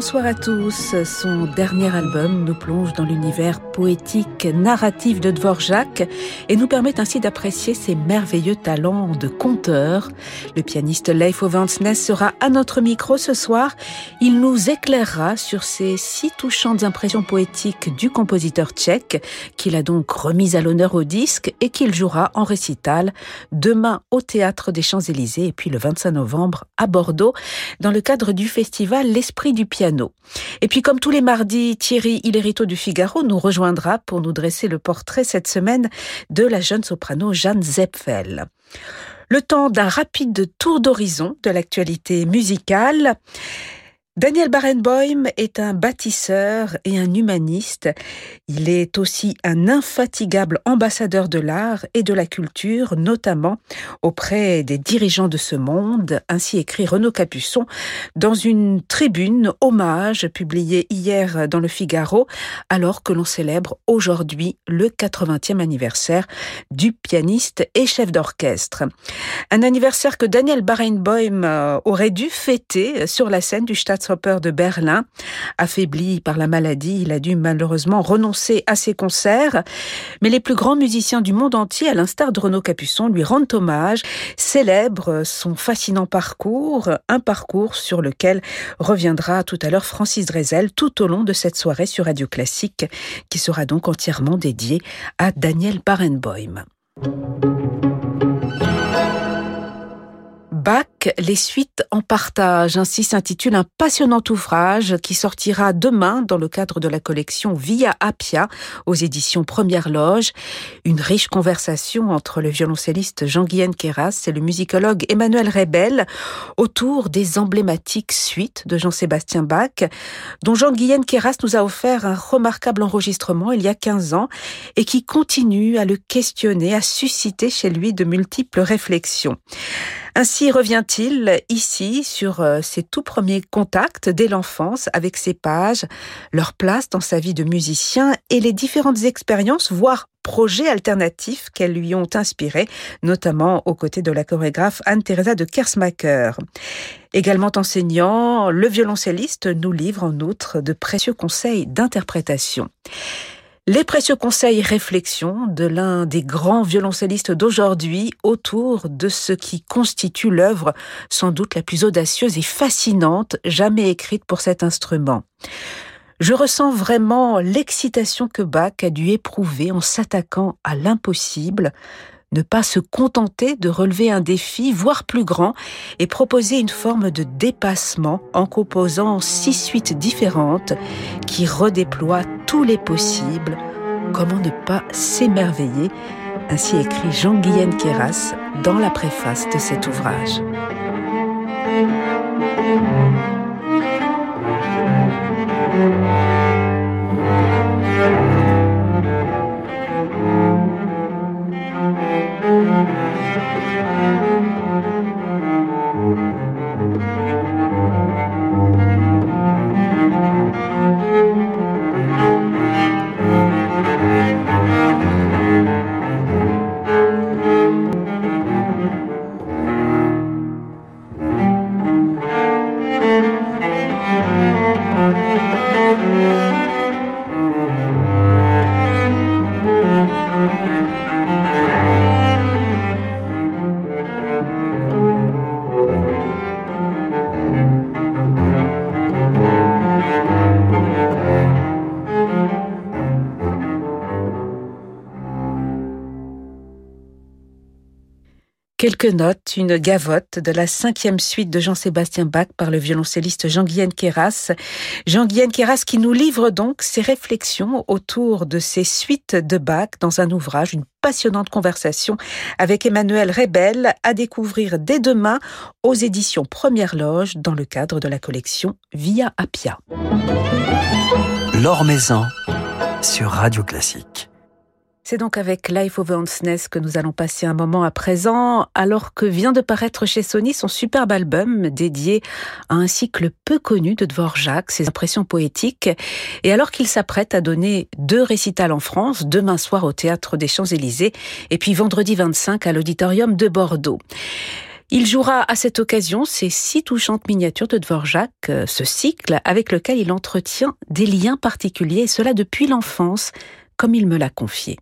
Bonsoir à tous. Son dernier album nous plonge dans l'univers poétique narratif de Dvorak et nous permet ainsi d'apprécier ses merveilleux talents de conteur. Le pianiste Leif Ovansnes sera à notre micro ce soir. Il nous éclairera sur ces si touchantes impressions poétiques du compositeur tchèque qu'il a donc remis à l'honneur au disque et qu'il jouera en récital demain au Théâtre des Champs-Élysées et puis le 25 novembre à Bordeaux dans le cadre du festival L'Esprit du piano et puis comme tous les mardis, Thierry Hillerito du Figaro nous rejoindra pour nous dresser le portrait cette semaine de la jeune soprano Jeanne Zepfel. Le temps d'un rapide tour d'horizon de l'actualité musicale. Daniel Barenboim est un bâtisseur et un humaniste. Il est aussi un infatigable ambassadeur de l'art et de la culture, notamment auprès des dirigeants de ce monde, ainsi écrit Renaud Capuçon dans une tribune hommage publiée hier dans le Figaro, alors que l'on célèbre aujourd'hui le 80e anniversaire du pianiste et chef d'orchestre. Un anniversaire que Daniel Barenboim euh, aurait dû fêter sur la scène du Staats de Berlin. Affaibli par la maladie, il a dû malheureusement renoncer à ses concerts. Mais les plus grands musiciens du monde entier, à l'instar de Renaud Capuçon, lui rendent hommage, célèbrent son fascinant parcours, un parcours sur lequel reviendra tout à l'heure Francis Drezel tout au long de cette soirée sur Radio Classique, qui sera donc entièrement dédiée à Daniel Barenboim. Bach, les suites en partage. Ainsi s'intitule un passionnant ouvrage qui sortira demain dans le cadre de la collection Via Appia aux éditions Première Loge. Une riche conversation entre le violoncelliste Jean-Guyen Queyras et le musicologue Emmanuel Rebel autour des emblématiques suites de Jean-Sébastien Bach, dont Jean-Guyen Queyras nous a offert un remarquable enregistrement il y a 15 ans et qui continue à le questionner, à susciter chez lui de multiples réflexions. Ainsi revient-il ici sur euh, ses tout premiers contacts dès l'enfance avec ses pages, leur place dans sa vie de musicien et les différentes expériences, voire projets alternatifs qu'elles lui ont inspirés, notamment aux côtés de la chorégraphe Anne-Theresa de Kersmacher. Également enseignant, le violoncelliste nous livre en outre de précieux conseils d'interprétation. Les précieux conseils et réflexions de l'un des grands violoncellistes d'aujourd'hui autour de ce qui constitue l'œuvre sans doute la plus audacieuse et fascinante jamais écrite pour cet instrument. Je ressens vraiment l'excitation que Bach a dû éprouver en s'attaquant à l'impossible, ne pas se contenter de relever un défi, voire plus grand, et proposer une forme de dépassement en composant six suites différentes qui redéploient tous les possibles. Comment ne pas s'émerveiller? Ainsi écrit Jean-Guyen Queyras dans la préface de cet ouvrage. Quelques notes, une gavotte de la cinquième suite de Jean-Sébastien Bach par le violoncelliste Jean-Guyen Queyras. Jean-Guyen Queyras qui nous livre donc ses réflexions autour de ces suites de Bach dans un ouvrage, une passionnante conversation avec Emmanuel Rebel à découvrir dès demain aux éditions Première Loge dans le cadre de la collection Via Appia. Sur Radio Classique. C'est donc avec Life of Hansness que nous allons passer un moment à présent, alors que vient de paraître chez Sony son superbe album dédié à un cycle peu connu de Dvorak, ses impressions poétiques, et alors qu'il s'apprête à donner deux récitals en France, demain soir au Théâtre des Champs-Élysées, et puis vendredi 25 à l'Auditorium de Bordeaux. Il jouera à cette occasion ces six touchantes miniatures de Dvorak, ce cycle avec lequel il entretient des liens particuliers, et cela depuis l'enfance, comme il me l'a confié.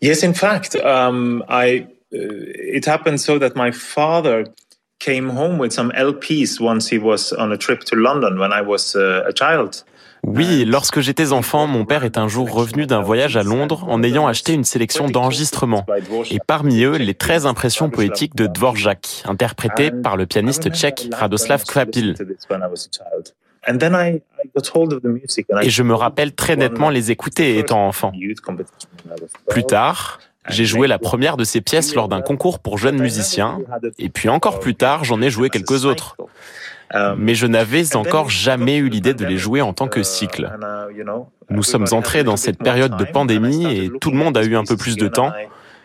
Yes, in fact, um, I, uh, it happened so that my father came home with some LPs once he was on a trip to London when I was uh, a child. Oui, lorsque j'étais enfant, mon père est un jour revenu d'un voyage à Londres en ayant acheté une sélection d'enregistrements, et parmi eux les 13 impressions poétiques de Dvorak, interprétées par le pianiste tchèque Radoslav Kvapil. Et je me rappelle très nettement les écouter étant enfant. Plus tard, j'ai joué la première de ces pièces lors d'un concours pour jeunes musiciens, et puis encore plus tard, j'en ai joué quelques autres. Mais je n'avais encore jamais eu l'idée de les jouer en tant que cycle. Nous sommes entrés dans cette période de pandémie et tout le monde a eu un peu plus de temps.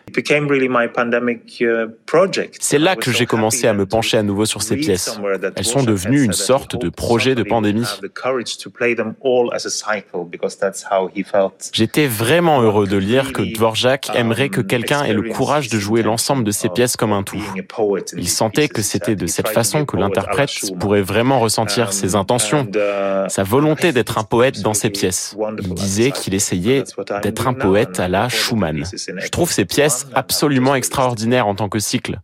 Uh, C'est là que j'ai commencé à me pencher à nouveau sur ces pièces. Elles sont devenues une sorte de projet de pandémie. J'étais vraiment heureux de lire que Dvorak aimerait que quelqu'un ait le courage de jouer l'ensemble de ses pièces comme un tout. Il sentait que c'était de cette façon que l'interprète pourrait vraiment ressentir ses intentions, sa volonté d'être un poète dans ses pièces. Il disait qu'il essayait d'être un poète à la Schumann. Je trouve ces pièces absolument extraordinaire en tant que cycle.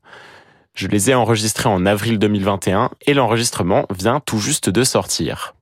Je les ai enregistrés en avril 2021 et l'enregistrement vient tout juste de sortir.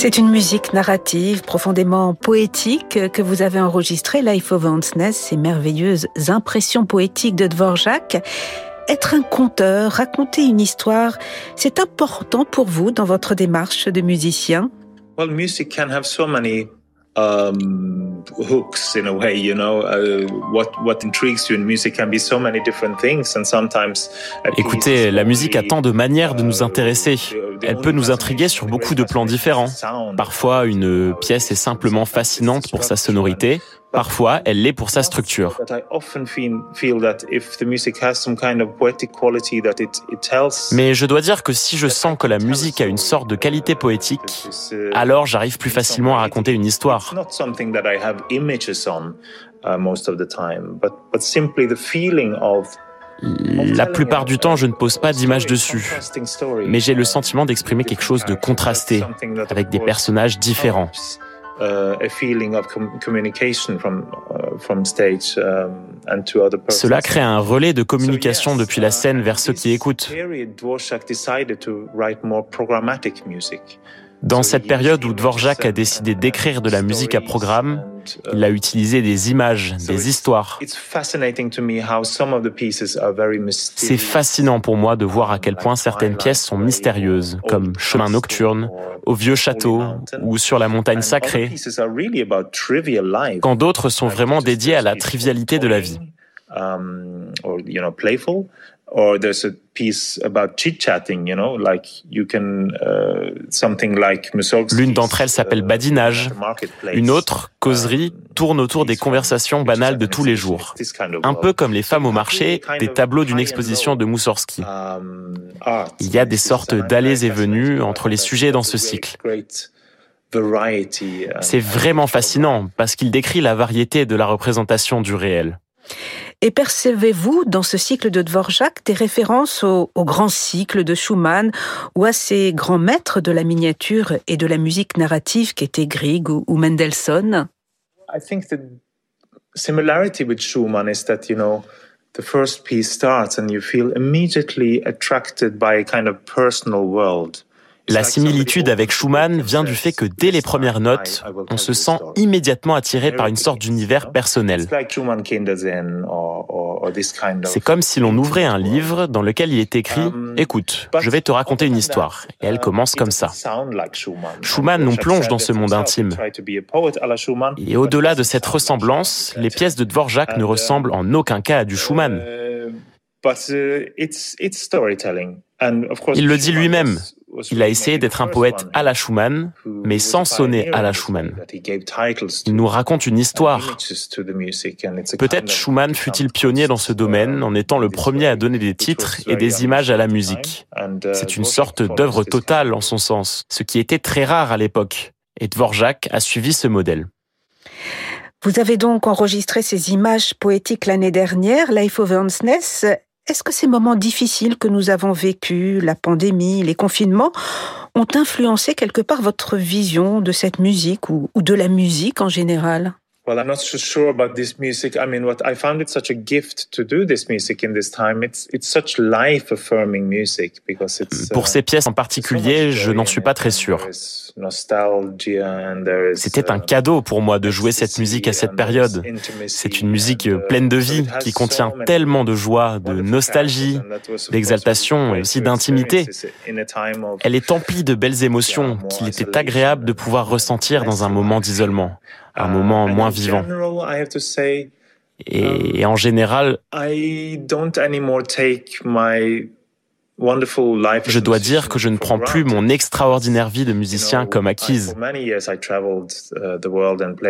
C'est une musique narrative profondément poétique que vous avez enregistrée, Life of Hansness, ces merveilleuses impressions poétiques de Dvorak. Être un conteur, raconter une histoire, c'est important pour vous dans votre démarche de musicien? Well, music can have so many um, hooks in a way you know uh, what what intrigues you in music can be so many different things and sometimes écoutez la musique a tant de manières de nous intéresser. elle peut nous intriguer sur beaucoup de plans différents. parfois une pièce est simplement fascinante pour sa sonorité Parfois, elle l'est pour sa structure. Mais je dois dire que si je sens que la musique a une sorte de qualité poétique, alors j'arrive plus facilement à raconter une histoire. La plupart du temps, je ne pose pas d'image dessus, mais j'ai le sentiment d'exprimer quelque chose de contrasté, avec des personnages différents. Cela crée un relais de communication depuis la scène vers ceux qui écoutent. Dans cette période où Dvorak a décidé d'écrire de la musique à programme, il a utilisé des images, des histoires. C'est fascinant pour moi de voir à quel point certaines pièces sont mystérieuses, comme Chemin nocturne, Au vieux château ou Sur la montagne sacrée, quand d'autres sont vraiment dédiées à la trivialité de la vie. Or there's a piece about chit-chatting, you know, like you can uh, something like L'une d'entre elles s'appelle uh, badinage. Une autre, causerie, um, tourne autour des conversations banales de tous les jours. Un peu comme les femmes au marché, des tableaux d'une exposition de Moussorski. Um, Il y a des sortes d'allées et venues entre les sujets dans ce cycle. C'est vraiment fascinant parce qu'il décrit la variété de la représentation du réel. Et percevez-vous dans ce cycle de Dvorak des références au, grand cycle de Schumann ou à ces grands maîtres de la miniature et de la musique narrative qu'étaient Grieg ou, ou Mendelssohn? I think the similarity with Schumann is that, you know, the first piece starts and you feel immediately attracted by a kind of personal world. La similitude avec Schumann vient du fait que dès les premières notes, on se sent immédiatement attiré par une sorte d'univers personnel. C'est comme si l'on ouvrait un livre dans lequel il est écrit ⁇ Écoute, je vais te raconter une histoire ⁇ et elle commence comme ça. Schumann nous plonge dans ce monde intime. Et au-delà de cette ressemblance, les pièces de Dvorak ne ressemblent en aucun cas à du Schumann. Il le dit lui-même, il a essayé d'être un poète à la Schumann, mais sans sonner à la Schumann. Il nous raconte une histoire. Peut-être Schumann fut-il pionnier dans ce domaine en étant le premier à donner des titres et des images à la musique. C'est une sorte d'œuvre totale en son sens, ce qui était très rare à l'époque. Et Dvorak a suivi ce modèle. Vous avez donc enregistré ces images poétiques l'année dernière, Life of Ernstness. Est-ce que ces moments difficiles que nous avons vécus, la pandémie, les confinements, ont influencé quelque part votre vision de cette musique ou, de la musique en général? Well, I'm not so sure about this music. I mean, what I found it such a gift to do this music in this time. It's it's such life-affirming music because it's. Pour ces pièces en particulier, je n'en suis pas très sûr. C'était un uh, cadeau pour moi de jouer cette musique à cette période. C'est une musique uh, pleine de vie qui contient tellement de joie, de nostalgie, d'exaltation et aussi d'intimité. Elle est emplie de belles émotions qu'il était agréable de pouvoir ressentir dans un moment d'isolement un uh, moment moins vivant. Et en général, je dois dire que je ne prends plus mon extraordinaire vie de musicien comme acquise.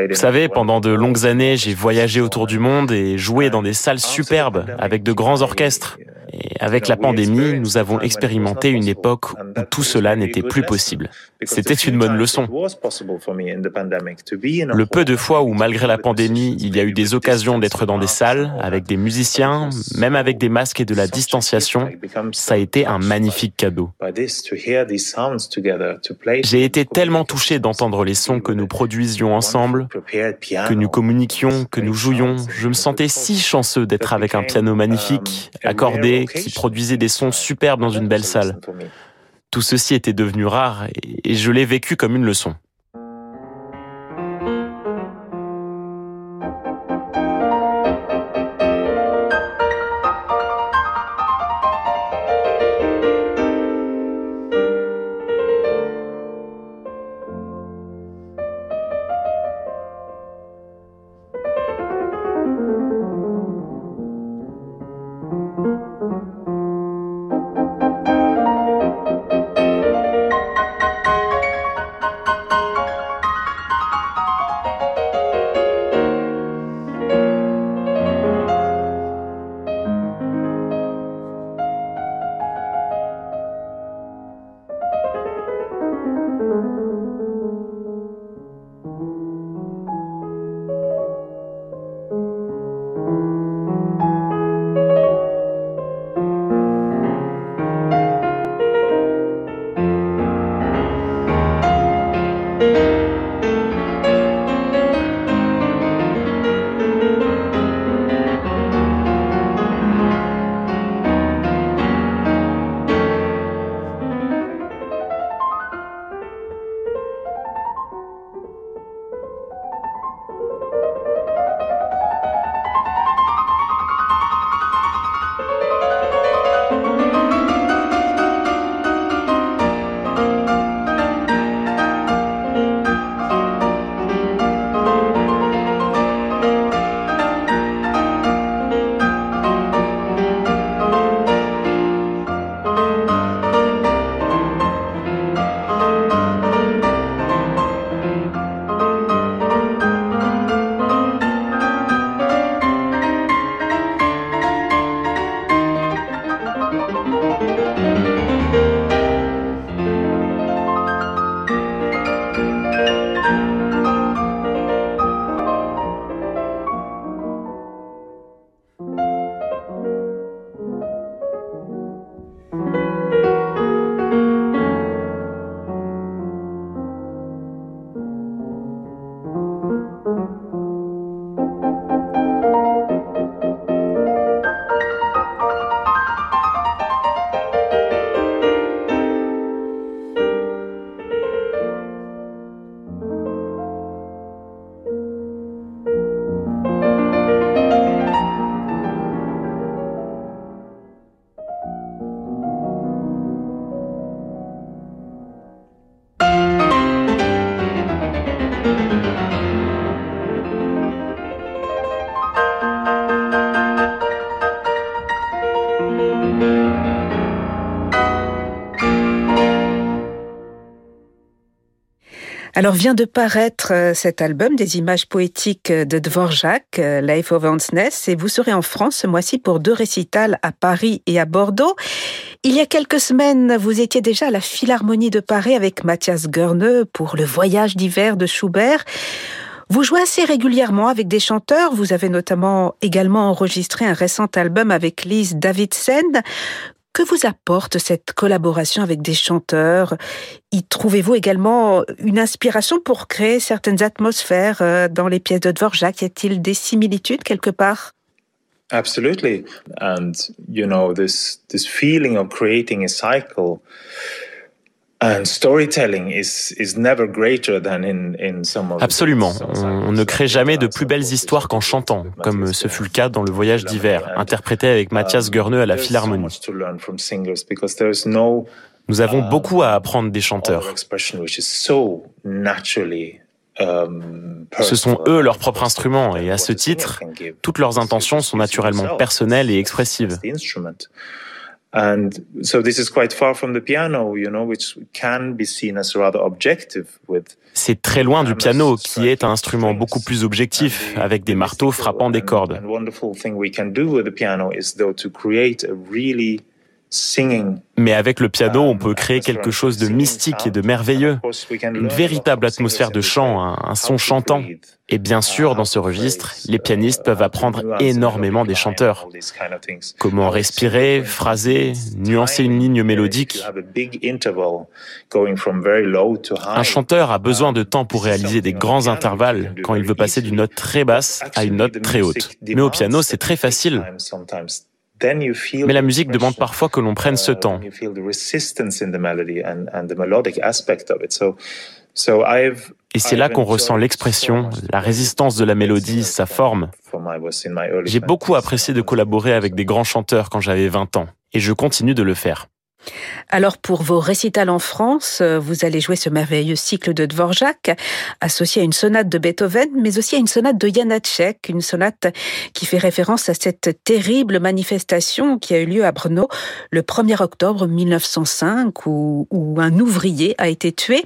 Vous savez, pendant de longues années, j'ai voyagé autour du monde et joué dans des salles superbes avec de grands orchestres. Et avec la pandémie, nous avons expérimenté une époque où tout cela n'était plus possible. C'était une bonne leçon. Le peu de fois où, malgré la pandémie, il y a eu des occasions d'être dans des salles avec des musiciens, même avec des masques et de la distanciation, ça a été un magnifique cadeau. J'ai été tellement touché d'entendre les sons que nous produisions ensemble, que nous communiquions, que nous jouions. Je me sentais si chanceux d'être avec un piano magnifique, accordé, qui produisait des sons superbes dans une belle salle. Tout ceci était devenu rare et je l'ai vécu comme une leçon. Alors vient de paraître euh, cet album des images poétiques de Dvorak, euh, Life of Hansness, et vous serez en France ce mois-ci pour deux récitals à Paris et à Bordeaux. Il y a quelques semaines, vous étiez déjà à la Philharmonie de Paris avec Mathias Goerne pour le voyage d'hiver de Schubert. Vous jouez assez régulièrement avec des chanteurs. Vous avez notamment également enregistré un récent album avec Lise Davidsen. Que vous apporte cette collaboration avec des chanteurs? Y trouvez-vous également une inspiration pour créer certaines atmosphères euh, dans les pièces de Dvorak? Y a-t-il des similitudes quelque part? Absolutely. And you know this this feeling of creating a cycle Absolument. On ne crée jamais de plus belles histoires qu'en chantant, comme ce fut le cas dans Le Voyage d'hiver, interprété avec Mathias um, Goerne à la Philharmonie. Nous avons um, beaucoup à apprendre des chanteurs. Um, ce sont eux leur propre instrument et à ce titre, toutes leurs intentions sont naturellement personnelles et expressives. And so this is quite far from the piano, you know, which can be seen as rather objective with c'est très loin du piano, qui est un instrument beaucoup plus objectif, avec des marteaux frappant des cordes. Mais avec le piano, on peut créer quelque chose de mystique et de merveilleux, une véritable atmosphère de chant, un, son chantant. Et bien sûr, dans ce registre, les pianistes peuvent apprendre énormément des chanteurs. Comment respirer, phraser, nuancer une ligne mélodique. Un chanteur a besoin de temps pour réaliser des grands intervalles quand il veut passer d'une note très basse à une note très haute. Mais au piano, c'est très facile. Mais la musique demande parfois que l'on prenne ce temps. Et c'est là qu'on ressent l'expression, la résistance de la mélodie, sa forme. J'ai beaucoup apprécié de collaborer avec des grands chanteurs quand j'avais 20 ans, et je continue de le faire. Alors pour vos récitals en France, euh, vous allez jouer ce merveilleux cycle de Dvorak, associé à une sonate de Beethoven, mais aussi à une sonate de Janáček, une sonate qui fait référence à cette terrible manifestation qui a eu lieu à Brno le 1er octobre 1905, où, un ouvrier a été tué.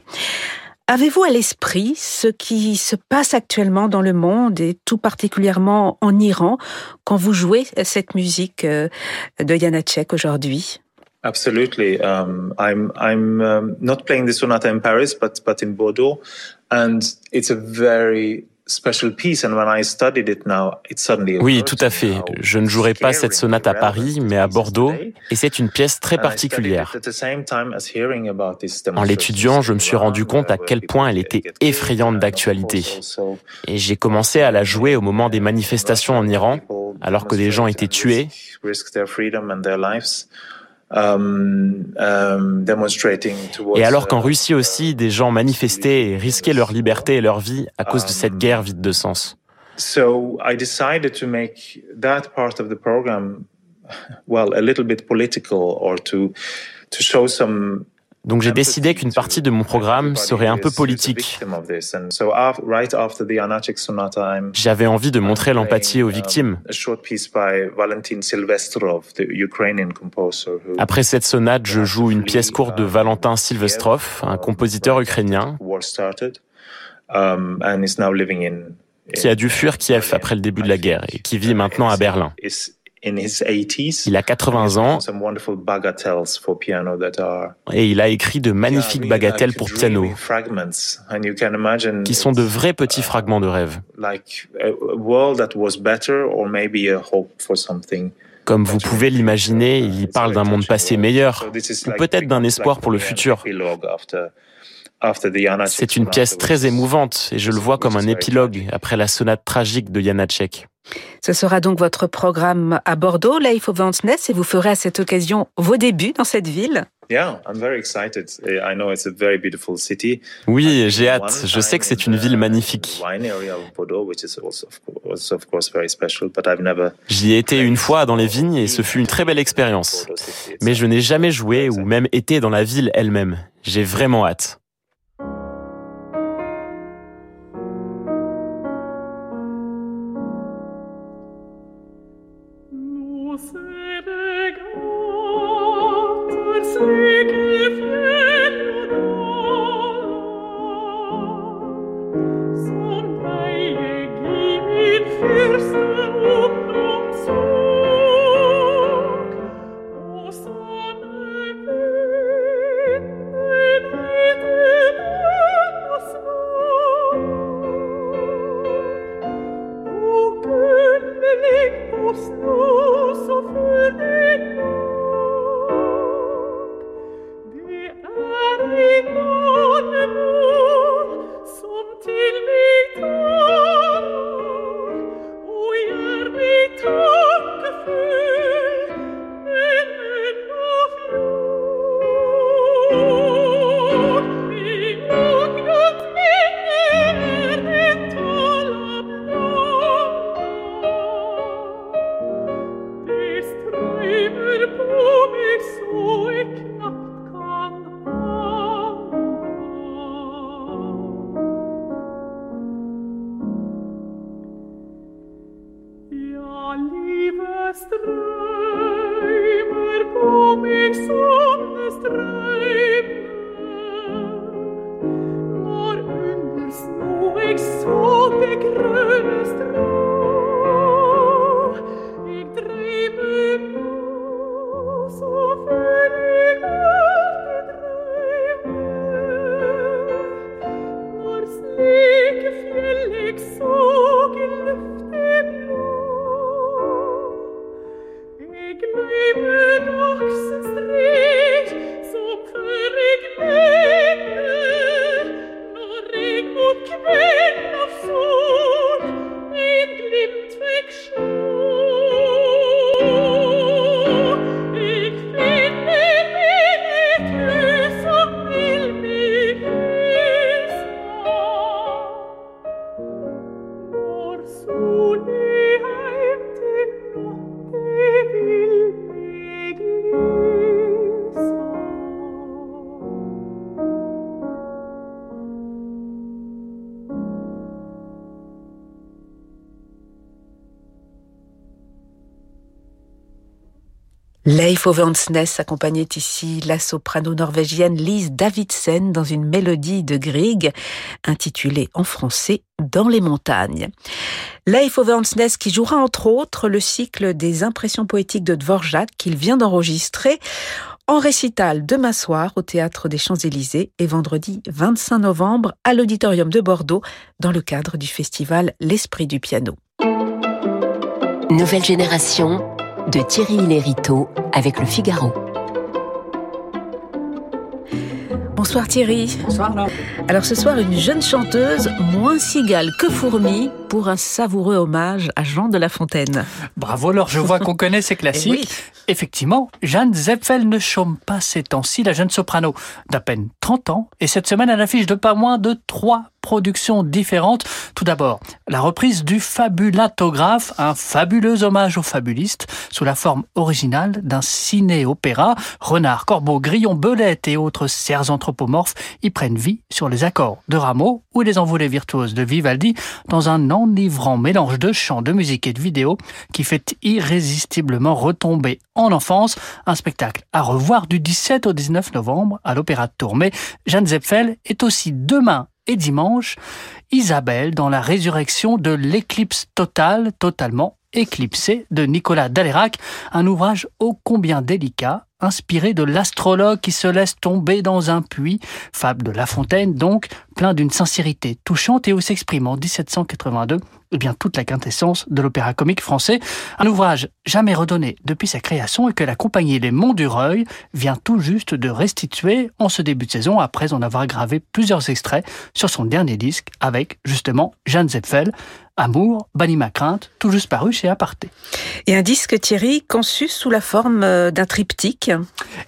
Avez-vous à l'esprit ce qui se passe actuellement dans le monde et tout particulièrement en Iran quand vous jouez cette musique euh, de Janáček aujourd'hui? Absolutely. Um, I'm I'm um, not playing the sonata in Paris, but but in Bordeaux, and it's a very Oui, tout à fait. Je ne jouerai pas cette sonate à Paris, mais à Bordeaux, et c'est une pièce très particulière. En l'étudiant, je me suis rendu compte à quel point elle était effrayante d'actualité. Et j'ai commencé à la jouer au moment des manifestations en Iran, alors que des gens étaient tués. Um, um, et alors qu'en Russie aussi, des gens manifestaient et risquaient leur liberté et leur vie à cause de cette guerre vide de sens. So I decided to make that part of the program, well, a little bit political or to to show some donc j'ai décidé qu'une partie de mon programme serait un peu politique. J'avais envie de montrer l'empathie aux victimes. Après cette sonate, je joue une pièce courte de Valentin Silvestrov, un compositeur ukrainien qui a dû fuir Kiev après le début de la guerre et qui vit maintenant à Berlin. Il a 80 ans. et il a écrit de magnifiques bagatelles pour piano. qui sont de vrais petits fragments de rêve. Comme vous pouvez l'imaginer, il parle d'un monde passé meilleur, ou peut-être d'un espoir pour le futur. C'est une pièce très émouvante et je le vois comme un épilogue après la sonate tragique de Janacek. Ce sera donc votre programme à Bordeaux, Life of Ness, et vous ferez à cette occasion vos débuts dans cette ville. Oui, j'ai hâte. Je sais que c'est une ville magnifique. J'y ai été une fois dans les vignes et ce fut une très belle expérience. Mais je n'ai jamais joué ou même été dans la ville elle-même. J'ai vraiment hâte. Leif Ovansnes accompagnait ici la soprano norvégienne Lise Davidsen dans une mélodie de Grieg intitulée en français Dans les montagnes. Leif Ovansnes qui jouera entre autres le cycle des impressions poétiques de Dvorak qu'il vient d'enregistrer en récital demain soir au Théâtre des Champs-Élysées et vendredi 25 novembre à l'Auditorium de Bordeaux dans le cadre du festival L'Esprit du piano. Nouvelle génération de Thierry Lériteau avec le Figaro. Bonsoir Thierry. Bonsoir. Alors ce soir, une jeune chanteuse moins cigale que fourmi pour un savoureux hommage à Jean de La Fontaine. Bravo, alors je vois qu'on connaît ces classiques. Effectivement, Jeanne Zepfel ne chôme pas ces temps-ci, la jeune soprano d'à peine 30 ans, et cette semaine elle affiche de pas moins de trois productions différentes. Tout d'abord, la reprise du fabulatographe, un fabuleux hommage aux fabulistes, sous la forme originale d'un ciné-opéra. Renard, Corbeau, Grillon, Belette et autres serres anthropomorphes y prennent vie sur les accords de Rameau ou les envolées virtuoses de Vivaldi dans un enivrant mélange de chants, de musique et de vidéo qui fait irrésistiblement retomber en enfance un spectacle à revoir du 17 au 19 novembre à l'Opéra de Tourmé. Jeanne Zepfel est aussi demain et dimanche, Isabelle dans la résurrection de l'éclipse totale, totalement éclipsé de Nicolas Dalérac, un ouvrage ô combien délicat, inspiré de l'astrologue qui se laisse tomber dans un puits, fable de La Fontaine donc, plein d'une sincérité touchante et où s'exprime en 1782 eh bien, toute la quintessence de l'opéra comique français. Un ouvrage jamais redonné depuis sa création et que la compagnie Les Monts du Reuil vient tout juste de restituer en ce début de saison après en avoir gravé plusieurs extraits sur son dernier disque avec justement Jeanne Zepfel. Amour, Banni ma crainte, tout juste paru chez Aparté. Et un disque, Thierry, conçu sous la forme euh, d'un triptyque?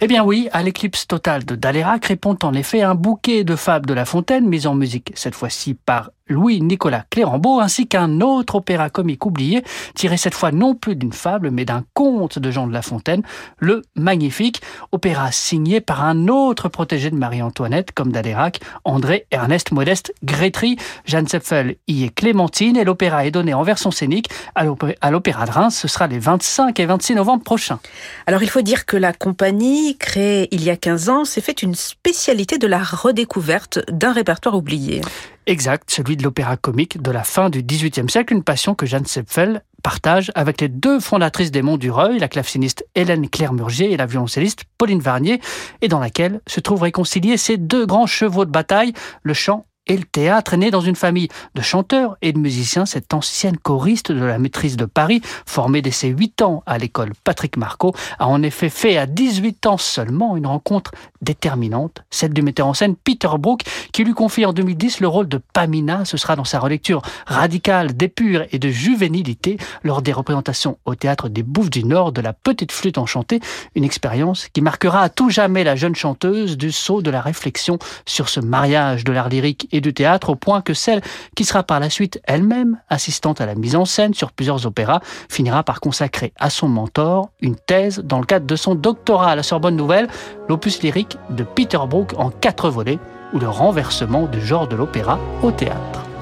Eh bien oui, à l'éclipse totale de Dalérac répond en effet un bouquet de fables de La Fontaine, mise en musique cette fois-ci par Louis-Nicolas Clérambault, ainsi qu'un autre opéra comique oublié, tiré cette fois non plus d'une fable, mais d'un conte de Jean de La Fontaine, le Magnifique, opéra signé par un autre protégé de Marie-Antoinette, comme Dalérac, André Ernest Modeste Grétry. Jeanne Sepfel y est Clémentine, et l'opéra est donné en version scénique à l'Opéra de Reims. Ce sera les 25 et 26 novembre prochains. Alors il faut dire que la compagnie, créée il y a 15 ans, s'est fait une spécialité de la redécouverte d'un répertoire oublié. Exact, celui de l'opéra comique de la fin du XVIIIe siècle, une passion que Jeanne Sepfel partage avec les deux fondatrices des Monts du Reuil, la claveciniste Hélène Claire-Murgier et la violoncelliste Pauline Varnier, et dans laquelle se trouvent réconciliés ces deux grands chevaux de bataille, le chant et le théâtre est né dans une famille de chanteurs et de musiciens. Cette ancienne choriste de la maîtrise de Paris, formée dès ses 8 ans à l'école Patrick Marco, a en effet fait à 18 ans seulement une rencontre déterminante, celle du metteur en scène Peter Brook, qui lui confie en 2010 le rôle de Pamina. Ce sera dans sa relecture radicale, d'épure et de juvénilité lors des représentations au théâtre des Bouffes du Nord de la Petite Flûte Enchantée, une expérience qui marquera à tout jamais la jeune chanteuse du saut de la réflexion sur ce mariage de l'art lyrique et du théâtre au point que celle qui sera par la suite elle-même assistante à la mise en scène sur plusieurs opéras finira par consacrer à son mentor une thèse dans le cadre de son doctorat à la Sorbonne Nouvelle, l'opus lyrique de Peter Brook en quatre volets ou le renversement du genre de l'opéra au théâtre.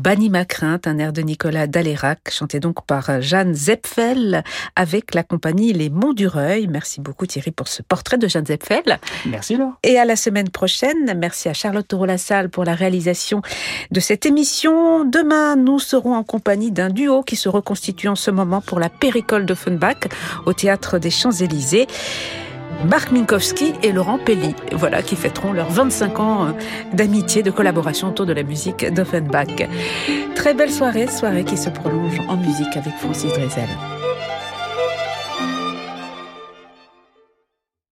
Banni ma crainte, un air de Nicolas Dalérac, chanté donc par Jeanne Zepfel avec la compagnie Les Monts du Reuil. Merci beaucoup Thierry pour ce portrait de Jeanne Zepfel. Merci Laure. Et à la semaine prochaine. Merci à Charlotte Taureau-Lassalle pour la réalisation de cette émission. Demain, nous serons en compagnie d'un duo qui se reconstitue en ce moment pour la Péricole d'Offenbach au Théâtre des Champs-Élysées. Marc Minkowski et Laurent Pelli, voilà, qui fêteront leurs 25 ans euh, d'amitié, de collaboration autour de la musique d'Offenbach. Très belle soirée, soirée qui se prolonge en musique avec Francis Drezel.